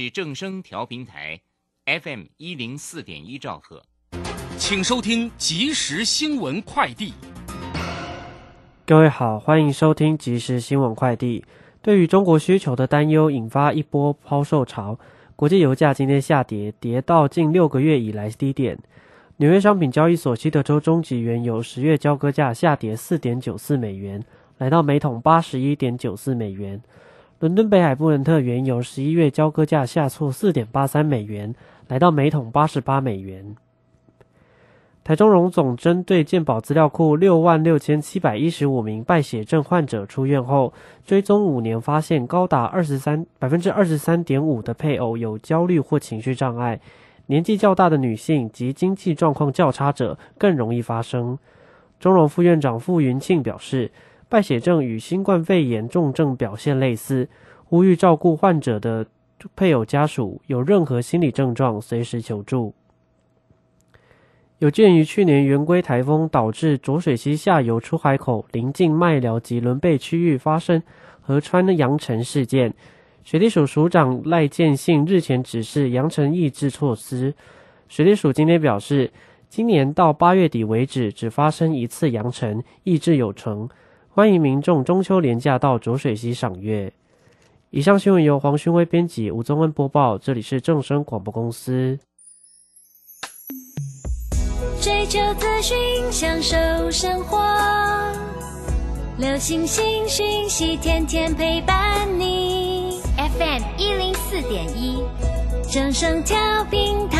是正声调频台，FM 一零四点一兆赫，请收听即时新闻快递。各位好，欢迎收听即时新闻快递。对于中国需求的担忧，引发一波抛售潮，国际油价今天下跌，跌到近六个月以来低点。纽约商品交易所西德州中级原油十月交割价下跌四点九四美元，来到每桶八十一点九四美元。伦敦北海布伦特原油十一月交割价下挫四点八三美元，来到每桶八十八美元。台中荣总针对健保资料库六万六千七百一十五名败血症患者出院后，追踪五年，发现高达二十三百分之二十三点五的配偶有焦虑或情绪障碍，年纪较大的女性及经济状况较差者更容易发生。中荣副院长傅云庆表示。败血症与新冠肺炎重症表现类似，呼吁照顾患者的配偶家属有任何心理症状，随时求助。有鉴于去年圆规台风导致浊水溪下游出海口临近麦寮及伦贝区域发生河川扬尘事件，水利署署长赖建信日前指示扬尘抑制措施。水利署今天表示，今年到八月底为止，只发生一次扬尘，抑制有成。欢迎民众中秋连假到浊水溪赏月。以上新闻由黄勋威编辑，吴宗恩播报。这里是正声广播公司。追求资讯，享受生活，流星星讯息，天天陪伴你。FM 一零四点一，正声调频台。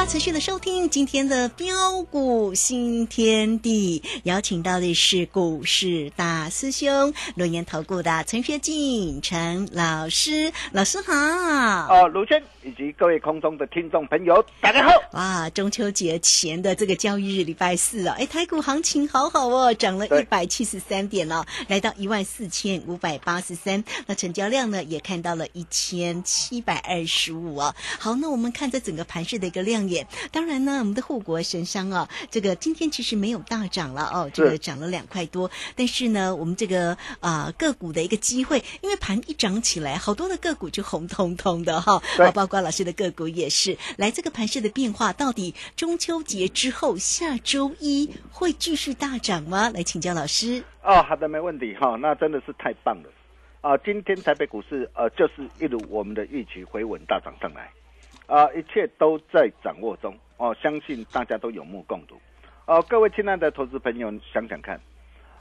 家持续的收听今天的标股新天地，邀请到的是股市大师兄轮研投顾的陈学进陈老师，老师好。哦，卢轩以及各位空中的听众朋友，大家好。哇，中秋节前的这个交易日，礼拜四啊，哎，台股行情好好哦，涨了一百七十三点哦，来到一万四千五百八十三，那成交量呢也看到了一千七百二十五哦。好，那我们看这整个盘势的一个。亮眼，当然呢，我们的护国神商啊，这个今天其实没有大涨了哦，这个涨了两块多，但是呢，我们这个啊个股的一个机会，因为盘一涨起来，好多的个股就红彤彤的哈，好，包括老师的个股也是。来，这个盘势的变化，到底中秋节之后下周一会继续大涨吗？来请教老师。哦，好的，没问题哈，那真的是太棒了啊！今天台北股市呃，就是一如我们的预期回稳大涨上来。啊，一切都在掌握中哦，相信大家都有目共睹。哦，各位亲爱的投资朋友，想想看，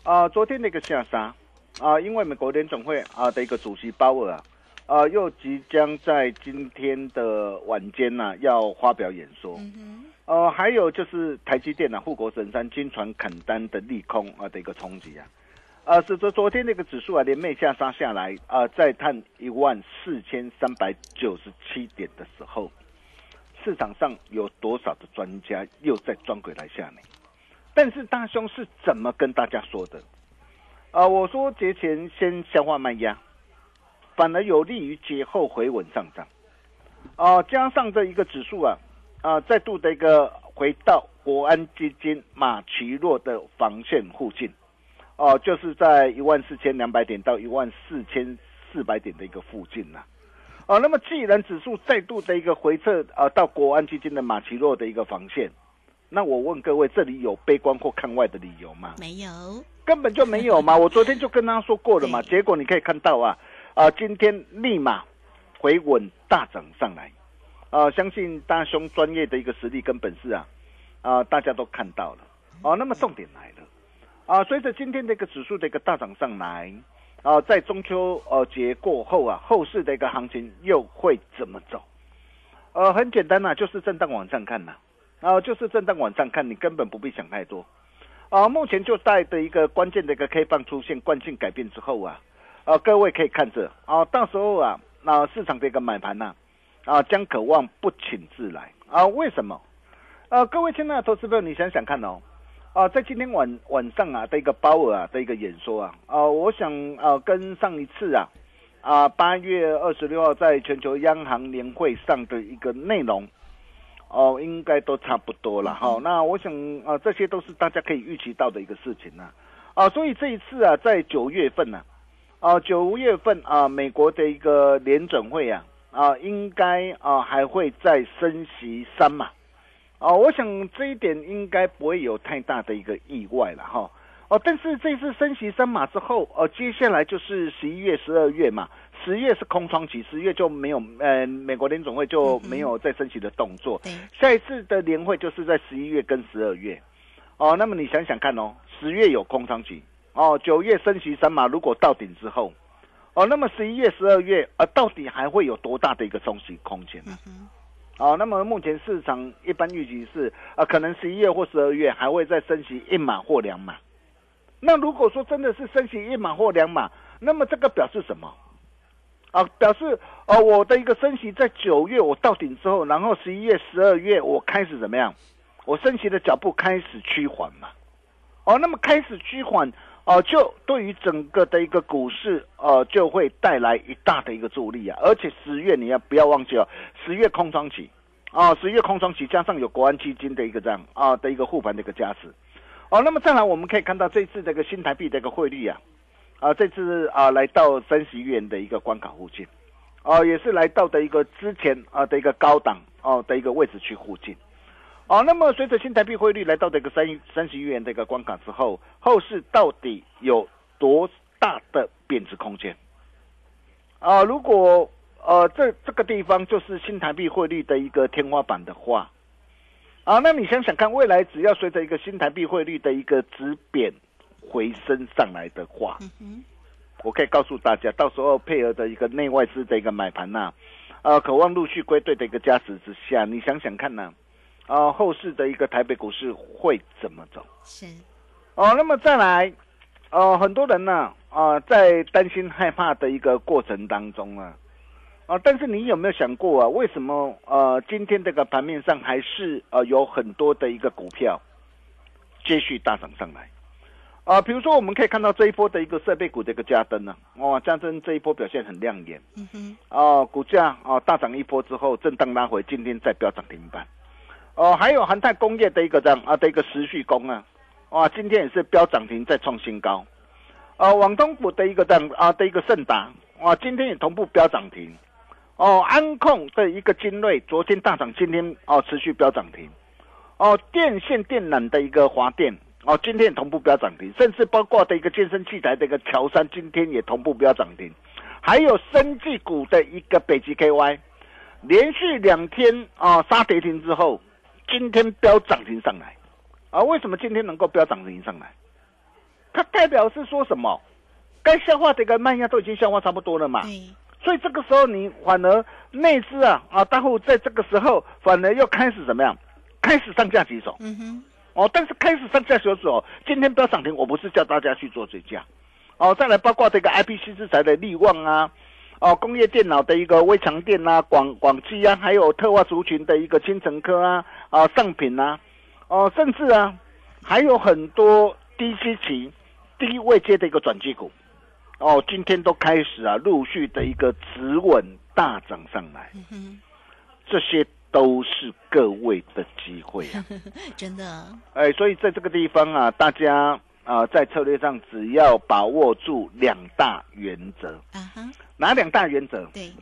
啊，昨天那个下杀，啊，因为美国联总会啊的一个主席鲍尔啊，啊，又即将在今天的晚间呐要发表演说，呃，还有就是台积电呐护国神山金传砍单的利空啊的一个冲击啊。啊，使得昨天那个指数啊连袂下杀下来啊，在探一万四千三百九十七点的时候，市场上有多少的专家又在装鬼来吓你？但是大兄是怎么跟大家说的？啊，我说节前先消化卖压，反而有利于节后回稳上涨。啊，加上这一个指数啊，啊，再度的一个回到国安基金马奇诺的防线附近。哦，就是在一万四千两百点到一万四千四百点的一个附近呐，哦，那么既然指数再度的一个回撤啊，到国安基金的马奇诺的一个防线，那我问各位，这里有悲观或看外的理由吗？没有，根本就没有嘛！我昨天就跟他说过了嘛，结果你可以看到啊，啊，今天立马回稳大涨上来，啊，相信大兄专业的一个实力跟本事啊，啊，大家都看到了，哦，那么重点来了，啊，随着今天的一个指数的一个大涨上来。啊，在中秋呃节过后啊，后市的一个行情又会怎么走？呃，很简单呐，就是震荡往上看呐，啊，就是震荡往上看，你根本不必想太多。啊，目前就在的一个关键的一个 K 棒出现惯性改变之后啊，啊，各位可以看着啊，到时候啊，那市场的一个买盘呐，啊，将渴望不请自来啊？为什么？啊，各位亲爱的投资朋友，你想想看哦。啊，在今天晚晚上啊的一个鲍尔啊的一个演说啊，啊，我想啊跟上一次啊，啊八月二十六号在全球央行年会上的一个内容，哦，应该都差不多了哈。那我想啊，这些都是大家可以预期到的一个事情呢。啊，所以这一次啊，在九月份呢，啊九月份啊，美国的一个联准会啊，啊应该啊还会再升息三嘛。哦，我想这一点应该不会有太大的一个意外了哈。哦，但是这次升息三码之后，哦，接下来就是十一月、十二月嘛。十月是空窗期，十月就没有，呃，美国联总会就没有再升息的动作。下一次的年会就是在十一月跟十二月。哦，那么你想想看哦，十月有空窗期，哦，九月升息三码如果到顶之后，哦，那么十一月、十二月，呃，到底还会有多大的一个升息空间呢？哦，那么目前市场一般预期是，啊，可能十一月或十二月还会再升息一码或两码。那如果说真的是升息一码或两码，那么这个表示什么？啊，表示哦，我的一个升息在九月我到顶之后，然后十一月、十二月我开始怎么样？我升息的脚步开始趋缓嘛。哦，那么开始趋缓。哦，就对于整个的一个股市，呃，就会带来一大的一个助力啊！而且十月你要不要忘记哦，十月空窗期，啊，十月空窗期加上有国安基金的一个这样啊的一个护盘的一个加持，哦，那么再来我们可以看到这次这个新台币的一个汇率啊，啊，这次啊来到三十元的一个关卡附近，哦，也是来到的一个之前啊的一个高档哦的一个位置区附近。哦，那么随着新台币汇率来到这个三三十一元的一个关卡之后，后市到底有多大的贬值空间？啊，如果呃这这个地方就是新台币汇率的一个天花板的话，啊，那你想想看，未来只要随着一个新台币汇率的一个止贬回升上来的话，我可以告诉大家，到时候配合的一个内外资的一个买盘呐，呃，渴望陆续归队的一个加持之下，你想想看呢？啊，后市的一个台北股市会怎么走？是哦，那么再来，呃，很多人呢，啊，在担心害怕的一个过程当中啊，啊，但是你有没有想过啊，为什么呃，今天这个盘面上还是呃有很多的一个股票接续大涨上来？啊，比如说我们可以看到这一波的一个设备股的一个加登呢，哇，加登这一波表现很亮眼，嗯哼，啊，股价啊大涨一波之后震荡拉回，今天再飙涨停板。哦，还有韩泰工业的一个这样啊的一个持续工啊，哇，今天也是飙涨停再创新高。呃，网东股的一个这样啊的一个盛达，哇，今天也同步飙涨停。哦，安控的一个精锐，昨天大涨，今天哦持续飙涨停。哦，电线电缆的一个华电，哦，今天也同步飙涨停，甚至包括的一个健身器材的一个乔山，今天也同步飙涨停。还有生技股的一个北极 KY，连续两天啊杀跌停之后。今天飙涨停上来，啊，为什么今天能够飙涨停上来？它代表是说什么？该消化的一个卖压都已经消化差不多了嘛。所以这个时候你反而内资啊啊，大户在这个时候反而又开始怎么样？开始上架几手。嗯哼。哦，但是开始上架几手，今天飙涨停，我不是叫大家去做追加。哦，再来包括这个 IPC 制裁的利旺啊。哦，工业电脑的一个微强电啊，广广基啊，还有特化族群的一个金城科啊，啊，上品啊，哦，甚至啊，还有很多低基期、低位阶的一个转机股，哦，今天都开始啊，陆续的一个止稳大涨上来，这些都是各位的机会啊，真的，哎，所以在这个地方啊，大家。啊，在策略上只要把握住两大原则，啊哈，哪两大原则？对，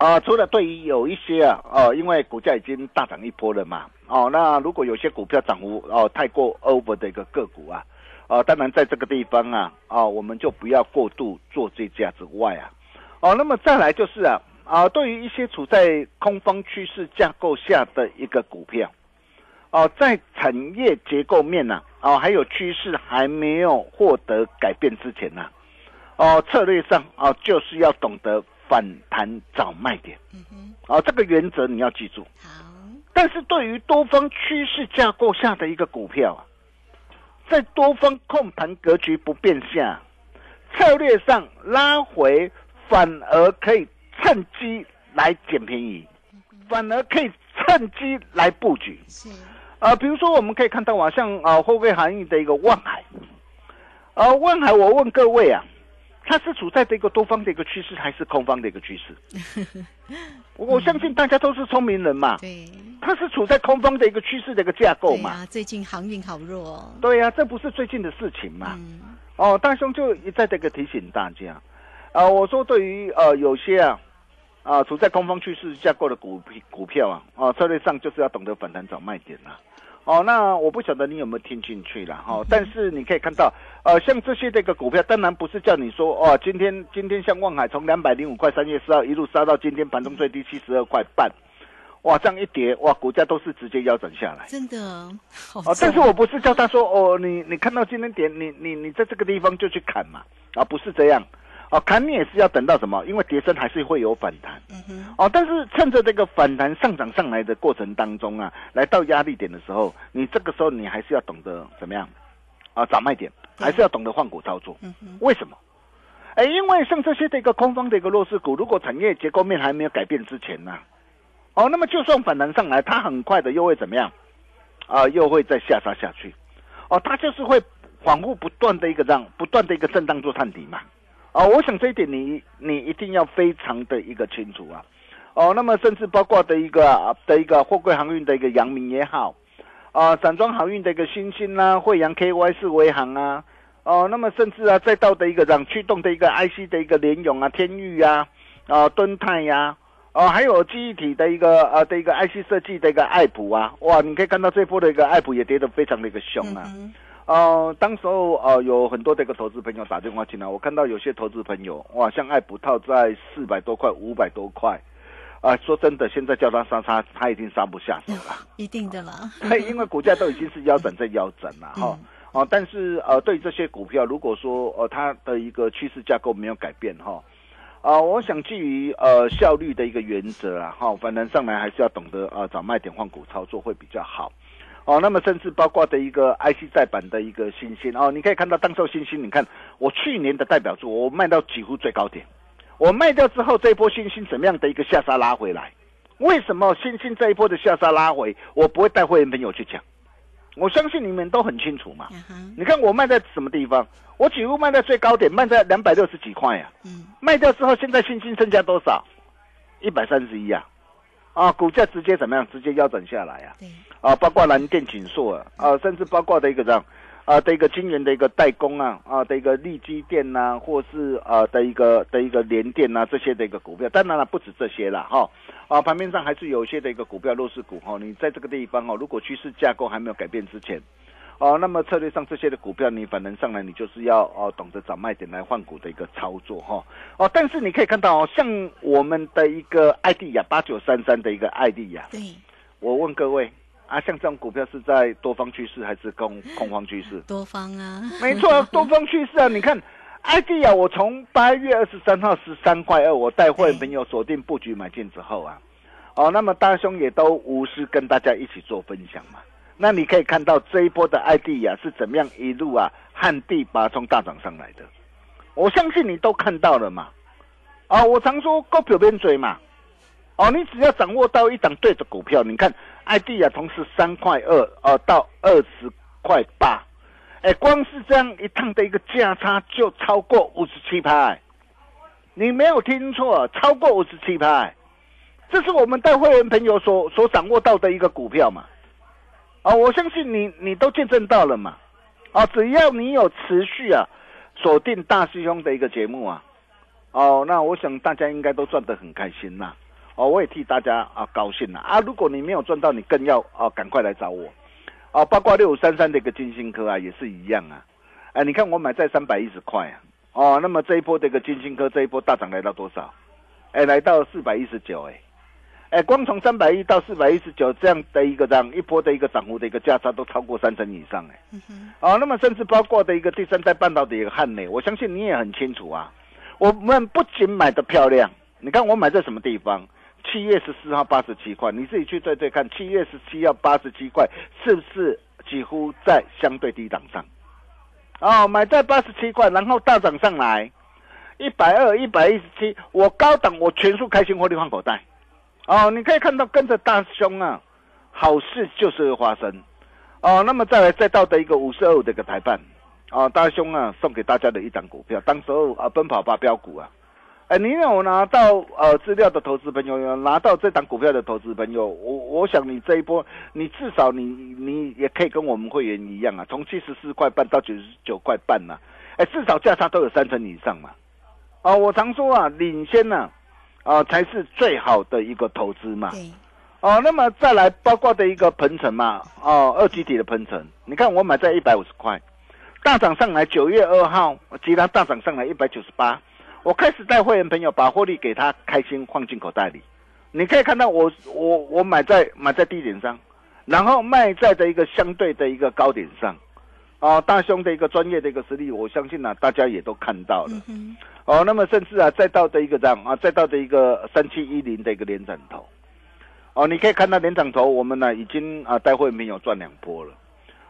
啊，除了对于有一些啊，哦，因为股价已经大涨一波了嘛，哦，那如果有些股票涨幅哦太过 over 的一个个股啊，哦，当然在这个地方啊，哦，我们就不要过度做这价之外啊，哦，那么再来就是啊，啊，对于一些处在空方趋势架构下的一个股票，哦，在产业结构面呢，哦，还有趋势还没有获得改变之前呢，哦，策略上哦，就是要懂得。反弹找卖点，嗯哼，啊，这个原则你要记住。好，但是对于多方趋势架构下的一个股票啊，在多方控盘格局不变下，策略上拉回反而可以趁机来捡便宜，反而可以趁机来布局。是，啊，比如说我们可以看到啊，像啊，货柜行业的一个万海，啊，万海，我问各位啊。它是处在这个多方的一个趋势，还是空方的一个趋势？我相信大家都是聪明人嘛。对，它是处在空方的一个趋势的一个架构嘛。最近航运好弱。对呀，这不是最近的事情嘛。哦，大兄就一再这个提醒大家，啊，我说对于呃有些啊啊处在空方趋势架构的股股票啊，啊策略上就是要懂得反弹找卖点啦。哦，那我不晓得你有没有听进去了哈，但是你可以看到，呃，像这些这个股票，当然不是叫你说哦，今天今天像望海从两百零五块三月四号一路杀到今天盘中最低七十二块半，哇，这样一跌，哇，股价都是直接腰斩下来，真的，哦，但是我不是叫他说哦，你你看到今天点，你你你在这个地方就去砍嘛，啊，不是这样。哦，砍你也是要等到什么？因为跌升还是会有反弹。嗯哼。哦，但是趁着这个反弹上涨上来的过程当中啊，来到压力点的时候，你这个时候你还是要懂得怎么样？啊，找卖点，还是要懂得换股操作。嗯哼。为什么？哎，因为像这些的一个空方的一个弱势股，如果产业结构面还没有改变之前呢，哦，那么就算反弹上来，它很快的又会怎么样？啊，又会再下杀下去。哦，它就是会反复不断的一个这样不断的一个震荡做探底嘛。哦，我想这一点你你一定要非常的一个清楚啊，哦，那么甚至包括的一个的一个货柜航运的一个阳明也好，啊，散装航运的一个新兴啊，惠阳 KY 四维航啊，哦，那么甚至啊，再到的一个让驱动的一个 IC 的一个联勇啊，天域啊，啊，敦泰呀，哦，还有记忆体的一个呃的一个 IC 设计的一个爱普啊，哇，你可以看到这波的一个爱普也跌得非常的一个凶啊。哦，当时候呃有很多的一个投资朋友打电话进来，我看到有些投资朋友哇，像爱普套在四百多块、五百多块，啊，说真的，现在叫他杀他，他已经杀不下手了。一定的啦，因为股价都已经是腰斩在腰斩了 哈。哦，但是呃，对这些股票，如果说呃它的一个趋势架构没有改变哈，啊，我想基于呃效率的一个原则啊，哈，反正上来还是要懂得啊找卖点换股操作会比较好。哦，那么甚至包括的一个 IC 再版的一个新星哦，你可以看到当时新星，你看我去年的代表作，我卖到几乎最高点，我卖掉之后，这一波新星怎么样的一个下杀拉回来？为什么新星这一波的下杀拉回，我不会带会员朋友去讲？我相信你们都很清楚嘛。你看我卖在什么地方？我几乎卖在最高点，卖在两百六十几块呀。嗯。卖掉之后，现在新星剩下多少？一百三十一啊。啊，股价直接怎么样？直接腰斩下来啊！啊，包括蓝电、锦硕啊，啊，甚至包括的一个这样，啊的一个晶圆的一个代工啊，啊的一个利基电呐，或是啊的一个的一个联电呐，这些的一个股票，当然了，不止这些了哈。啊，盘面上还是有一些的一个股票弱势股哈。你在这个地方哦，如果趋势架构还没有改变之前。哦，那么策略上这些的股票，你反弹上来，你就是要哦懂得找卖点来换股的一个操作哈。哦，但是你可以看到哦，像我们的一个 ID 呀，八九三三的一个 ID 呀，对，我问各位啊，像这种股票是在多方趋势还是空 空方趋势？多方啊，没错，多方趋势啊。你看 ID 啊，我从八月二十三号十三块二，我带会朋友锁定布局买进之后啊，哦，那么大兄也都无私跟大家一起做分享嘛。那你可以看到这一波的 ID 呀是怎么样一路啊旱地拔葱大涨上来的，我相信你都看到了嘛，啊，我常说高表边追嘛，哦，你只要掌握到一档对的股票，你看 ID 啊从十三块二呃到二十块八，哎，光是这样一趟的一个价差就超过五十七拍，你没有听错，超过五十七拍，这是我们带会员朋友所所掌握到的一个股票嘛。啊，我相信你，你都见证到了嘛，啊，只要你有持续啊，锁定大师兄的一个节目啊，哦，那我想大家应该都赚得很开心呐，哦，我也替大家啊高兴了啊！如果你没有赚到，你更要啊赶快来找我，啊，包括六五三三的一个金星科啊，也是一样啊，哎，你看我买在三百一十块啊，哦，那么这一波这个金星科这一波大涨来到多少？哎，来到四百一十九，哎，哎，光从三百一到四百一十九这样的一个涨一波的一个涨幅的一个价差都超过三成以上，哎，哦，那么甚至包括的一个第三代半导体一个汉磊，我相信你也很清楚啊，我们不仅买的漂亮，你看我买在什么地方？七月十四号八十七块，你自己去对对看，七月十七号八十七块是不是几乎在相对低档上？哦，买在八十七块，然后大涨上来，一百二、一百一十七，我高档我全数开心获利放口袋。哦，你可以看到跟着大兄啊，好事就是会发生。哦，那么再来再到的一个五十二的一个台办，哦，大兄啊送给大家的一张股票，当时候啊奔跑吧标股啊。哎，你有拿到呃资料的投资朋友，有拿到这档股票的投资朋友，我我想你这一波，你至少你你也可以跟我们会员一样啊，从七十四块半到九十九块半呐，哎，至少价差都有三成以上嘛。啊，我常说啊，领先呢，啊才是最好的一个投资嘛。哦，那么再来包括的一个鹏程嘛，哦，二级体的鹏程，你看我买在一百五十块，大涨上来，九月二号，其他大涨上来一百九十八。我开始带会员朋友把获利给他开心放进口袋里，你可以看到我我我买在买在低点上，然后卖在的一个相对的一个高点上，哦，大兄的一个专业的一个实力，我相信呢大家也都看到了，哦，那么甚至啊再到的一个这样啊再到的一个三七一零的一个连涨头，哦，你可以看到连涨头我们呢已经啊带会员朋友赚两波了，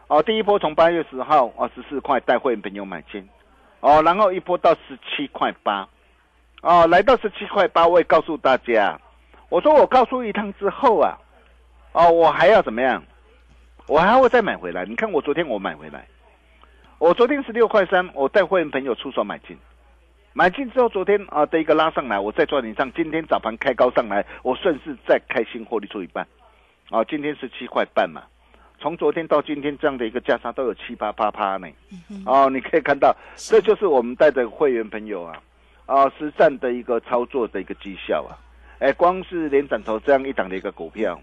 哦，第一波从八月十号啊十四块带会员朋友买进。哦，然后一波到十七块八，哦，来到十七块八，我也告诉大家，我说我告诉一趟之后啊，哦，我还要怎么样？我还会再买回来。你看我昨天我买回来，我昨天十六块三，我带会员朋友出手买进，买进之后昨天啊的一个拉上来，我再赚点上。今天早盘开高上来，我顺势再开新获利出一半，啊，今天是七块半嘛。从昨天到今天，这样的一个价差都有七八八趴呢。哦，你可以看到，这就是我们带着会员朋友啊，啊，实战的一个操作的一个绩效啊。哎，光是连涨头这样一档的一个股票，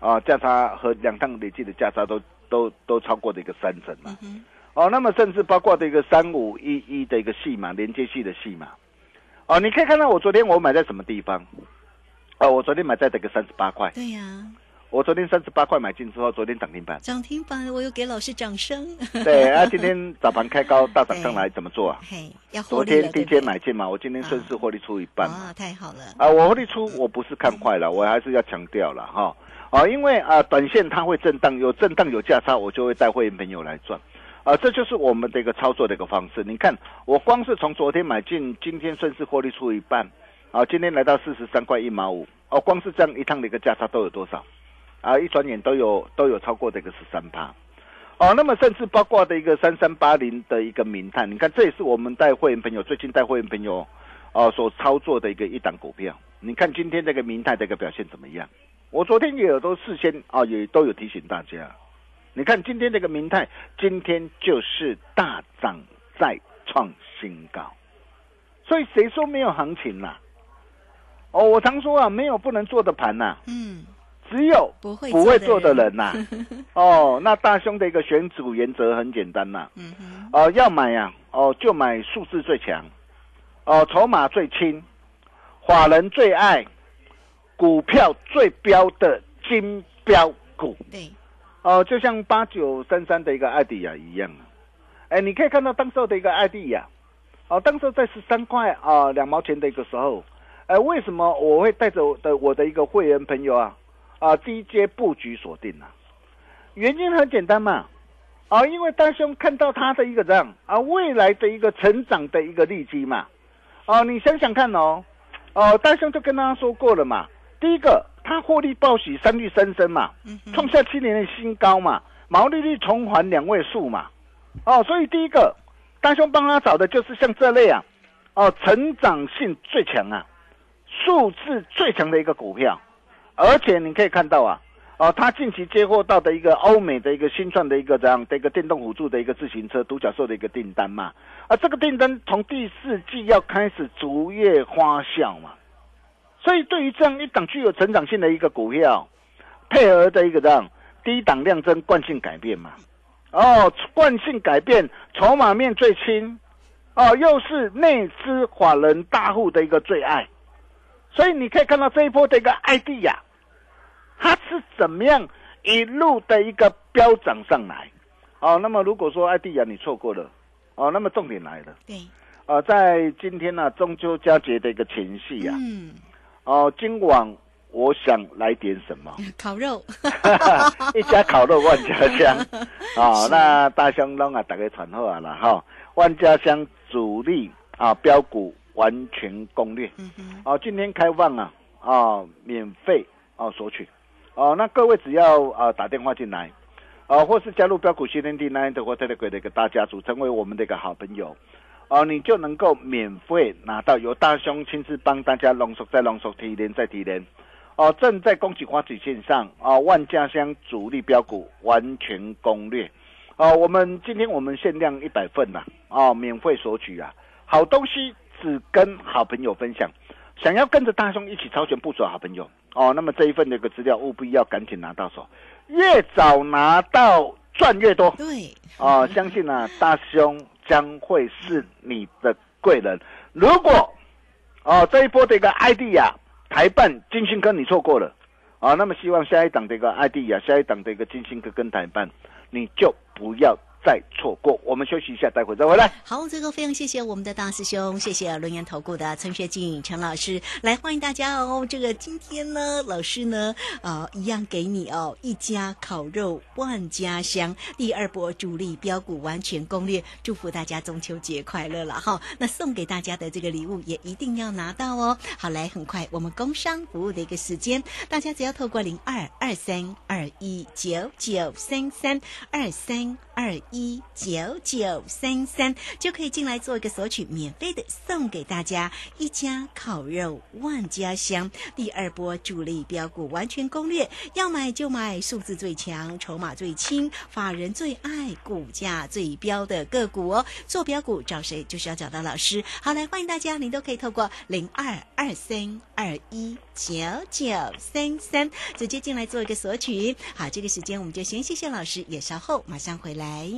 啊，价差和两趟累计的价差都都都超过的一个三成嘛。哦，那么甚至包括的一个三五一一的一个戏码，连接系的戏码。哦，你可以看到我昨天我买在什么地方？哦，我昨天买在这个三十八块。对呀。我昨天三十八块买进之后，昨天涨停板。涨停板，我又给老师掌声。对啊，今天早盘开高大涨上来，怎么做啊？嘿，要昨天低阶买进嘛，我今天顺势获利出一半。啊，太好了。啊，我获利出，我不是看坏了，我还是要强调了哈。啊，因为啊，短线它会震荡，有震荡有价差，我就会带会员朋友来赚。啊，这就是我们的一个操作的一个方式。你看，我光是从昨天买进，今天顺势获利出一半。啊，今天来到四十三块一毛五。哦，光是这样一趟的一个价差都有多少？啊，一转眼都有都有超过这个十三趴，哦，那么甚至包括的一个三三八零的一个明探，你看这也是我们带会员朋友最近带会员朋友，哦所操作的一个一档股票。你看今天这个明泰这个表现怎么样？我昨天也有都事先啊也都有提醒大家，你看今天这个明泰今天就是大涨再创新高，所以谁说没有行情呐？哦，我常说啊，没有不能做的盘呐。嗯。只有不会不会做的人呐，哦，那大兄的一个选股原则很简单呐，哦，要买呀，哦，就买数字最强，哦，筹码最轻，法人最爱，股票最标的金标股。对，哦，就像八九三三的一个艾迪亚一样。啊，哎，你可以看到当时候的一个艾迪亚，哦，当时在十三块啊两毛钱的一个时候，哎，为什么我会带着我的我的一个会员朋友啊？啊，低阶布局锁定了，原因很简单嘛，啊，因为大兄看到他的一个这样啊，未来的一个成长的一个利基嘛，哦，你想想看哦，哦，大兄就跟他说过了嘛，第一个他获利报喜，三率三升嘛，创下七年的新高嘛，毛利率重返两位数嘛，哦，所以第一个大兄帮他找的就是像这类啊，哦，成长性最强啊，数字最强的一个股票。而且你可以看到啊，哦，他近期接获到的一个欧美的一个新创的一个这样的一个电动辅助的一个自行车独角兽的一个订单嘛，啊，这个订单从第四季要开始逐月花销嘛，所以对于这样一档具有成长性的一个股票，配合的一个这样低档量增惯性改变嘛，哦，惯性改变，筹码面最轻，哦，又是内资法人大户的一个最爱，所以你可以看到这一波的一个艾迪亚，它是怎么样一路的一个飙涨上来，哦，那么如果说艾迪亚你错过了，哦，那么重点来了，对，啊，在今天呢、中秋佳节的一个前夕呀、嗯，哦，今晚我想来点什么？烤肉，一家烤肉万家香 啊、那大香拢啊，大家传好啊啦哈。万家香主力啊标股完全攻略嗯哼，啊，今天开放啊啊免费啊索取哦、那各位只要啊打电话进来啊，或是加入标股新天地 Nine 的或 Telegram 的一个大家族，成为我们的一个好朋友。哦，你就能够免费拿到由大兄亲自帮大家浓缩再浓缩提炼再提炼。哦，正在恭喜花旗线上哦，万家香主力标股完全攻略。哦，我们今天我们限量一百份呐、哦，免费索取啊，好东西只跟好朋友分享。想要跟着大兄一起超前部署的好朋友哦，那么这一份的一个资料务必要赶紧拿到手，越早拿到赚越多。对，哦，相信啊，大兄将会是你的贵人。如果哦这一波的一个 ID 呀、台办金星哥你错过了啊、那么希望下一档的一个 ID 呀、下一档的一个金星哥跟台办，你就不要再错过。我们休息一下，待会再回来。好，这个非常谢谢我们的大师兄，谢谢轮研投顾的陈学进陈老师，来欢迎大家哦。这个今天呢，老师呢，呃，一样给你哦，一家烤肉万家香，第二波主力标股完全攻略，祝福大家中秋节快乐了哈。那送给大家的这个礼物也一定要拿到哦。好，来，很快我们工商服务的一个时间，大家只要透过零二二三二一九九三三二三二一九九三三就可以进来做一个索取，免费的送给大家一家烤肉万家香第二波主力标股完全攻略，要买就买数字最强、筹码最轻、法人最爱、股价最标的个股哦。做标股找谁就是要找到老师。好，来欢迎大家，您都可以透过零二二三二一九九三三直接进来做一个索取。好，这个时间我们就先谢谢老师，也稍后马上回来。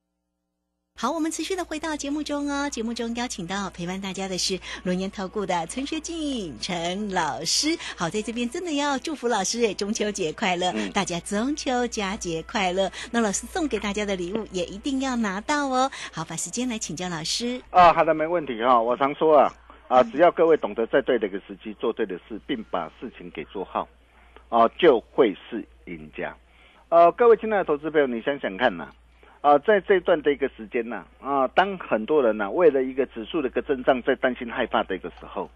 好，我们持续的回到节目中哦。节目中邀请到陪伴大家的是龙岩投顾的陈学进陈老师。好，在这边真的要祝福老师诶，中秋节快乐，大家中秋佳节快乐。那老师送给大家的礼物也一定要拿到哦。好，把时间来请教老师。啊，好的，没问题哈、我常说啊，啊，只要各位懂得在对的一个时机做对的事，并把事情给做好，啊，就会是赢家。呃，各位亲爱的投资朋友，你想想看呐、啊，啊在这段的一个时间呢、啊，当很多人呐、为了一个指数的一个增长在担心害怕的一个时候，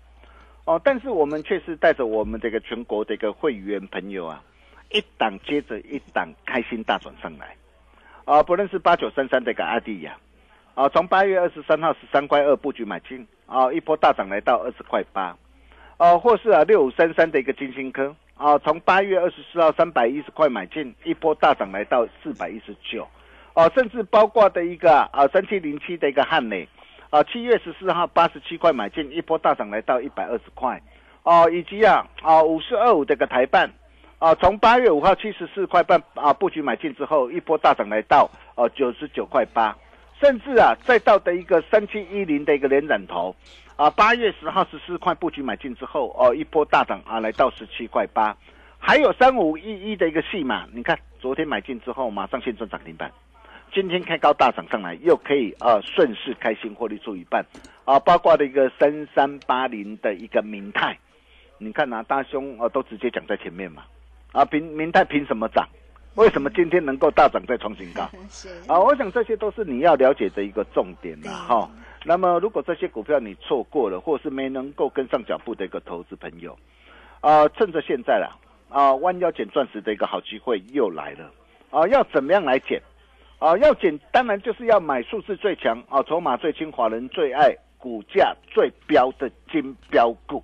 哦、但是我们却是带着我们这个全国的一个会员朋友啊，一档接着一档开心大转上来，啊，不论是八九三三的一个阿弟呀、啊，从八月二十三号十三块二布局买进，啊，一波大涨来到二十块八，啊，或是啊六五三三的一个金星科，啊，从八月二十四号三百一十块买进，一波大涨来到四百一十九，啊，甚至包括的一个啊三七零七的一个汉磊，啊，七月十四号八十七块买进，一波大涨来到一百二十块，哦、以及啊啊五四二五的一个台办，啊，从八月五号七十四块半啊布局买进之后，一波大涨来到哦九十九块八，甚至啊再到的一个三七一零的一个连染头，啊八月十号十四块布局买进之后，哦一波大涨啊来到十七块八，还有三五一一的一个戏码，你看昨天买进之后马上现赚涨停板。今天开高大涨上来，又可以啊顺势开心获利出一半，啊，包括的一个三三八零的一个明泰，你看呐、大兄啊都直接讲在前面嘛，啊，明明泰凭什么涨？为什么今天能够大涨再创新高？啊，我想这些都是你要了解的一个重点了，哈。那么如果这些股票你错过了，或是没能够跟上脚步的一个投资朋友，啊，趁着现在啦，啊，弯腰捡钻石的一个好机会又来了，啊，要怎么样来捡？啊，要捡当然就是要买数字最强啊，筹码最轻，华人最爱，股价最标的金标股。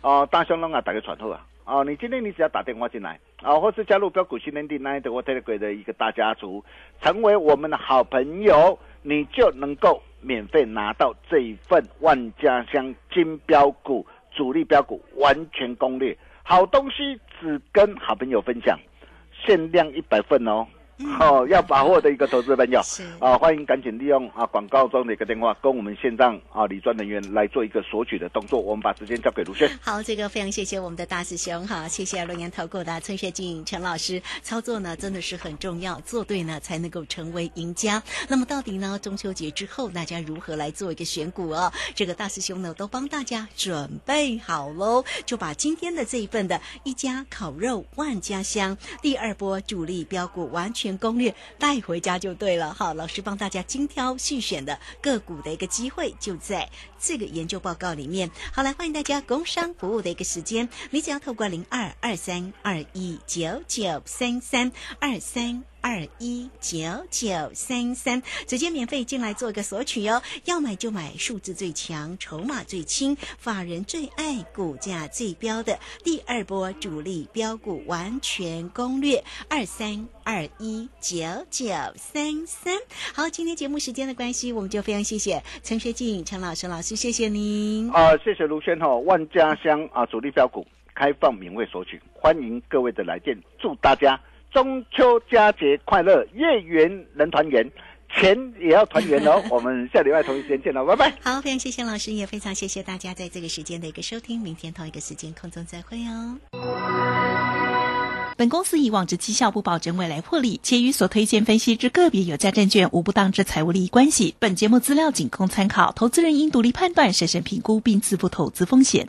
啊，大兄龙啊，打个传呼啊！啊，你今天你只要打电话进来啊，或是加入标股新天地 Nine 的 w Telegram 的一个大家族，成为我们的好朋友，你就能够免费拿到这一份万家香金标股主力标股完全攻略，好东西只跟好朋友分享，限量一百份哦。哦，要把握的一个投资朋友是啊，欢迎赶紧利用啊广告中的一个电话，跟我们线上啊理专人员来做一个索取的动作。我们把时间交给卢轩。好，这个非常谢谢我们的大师兄哈，谢谢龙岩投顾的崔学进陈老师，操作呢真的是很重要，做对呢才能够成为赢家。那么到底呢中秋节之后大家如何来做一个选股哦？这个大师兄呢都帮大家准备好喽，就把今天的这一份的一家烤肉万家香第二波主力标股完全全攻略带回家就对了哈。老师帮大家精挑细选的个股的一个机会就在这个研究报告里面。好，来欢迎大家工商服务的一个时间，你只要透过零二二三二一九九三三二三。二一九九三三，直接免费进来做个索取哦。要买就买数字最强、筹码最轻、法人最爱、股价最标的第二波主力标股完全攻略，二三二一九九三三。好，今天节目时间的关系，我们就非常谢谢陈学静陈老师老师，谢谢您。啊，谢谢卢轩哈，万家乡啊主力标股开放免费索取，欢迎各位的来电，祝大家中秋佳节快乐，月圆人团圆，钱也要团圆哦。我们下礼拜同一时间见了，拜拜。好，非常谢谢老师，也非常谢谢大家在这个时间的一个收听。明天同一个时间空中再会哦。本公司以往之绩效不保证未来获利，且与所推荐分析之个别有价证券无不当之财务利益关系。本节目资料仅供参考，投资人应独立判断、审慎评估并自负投资风险。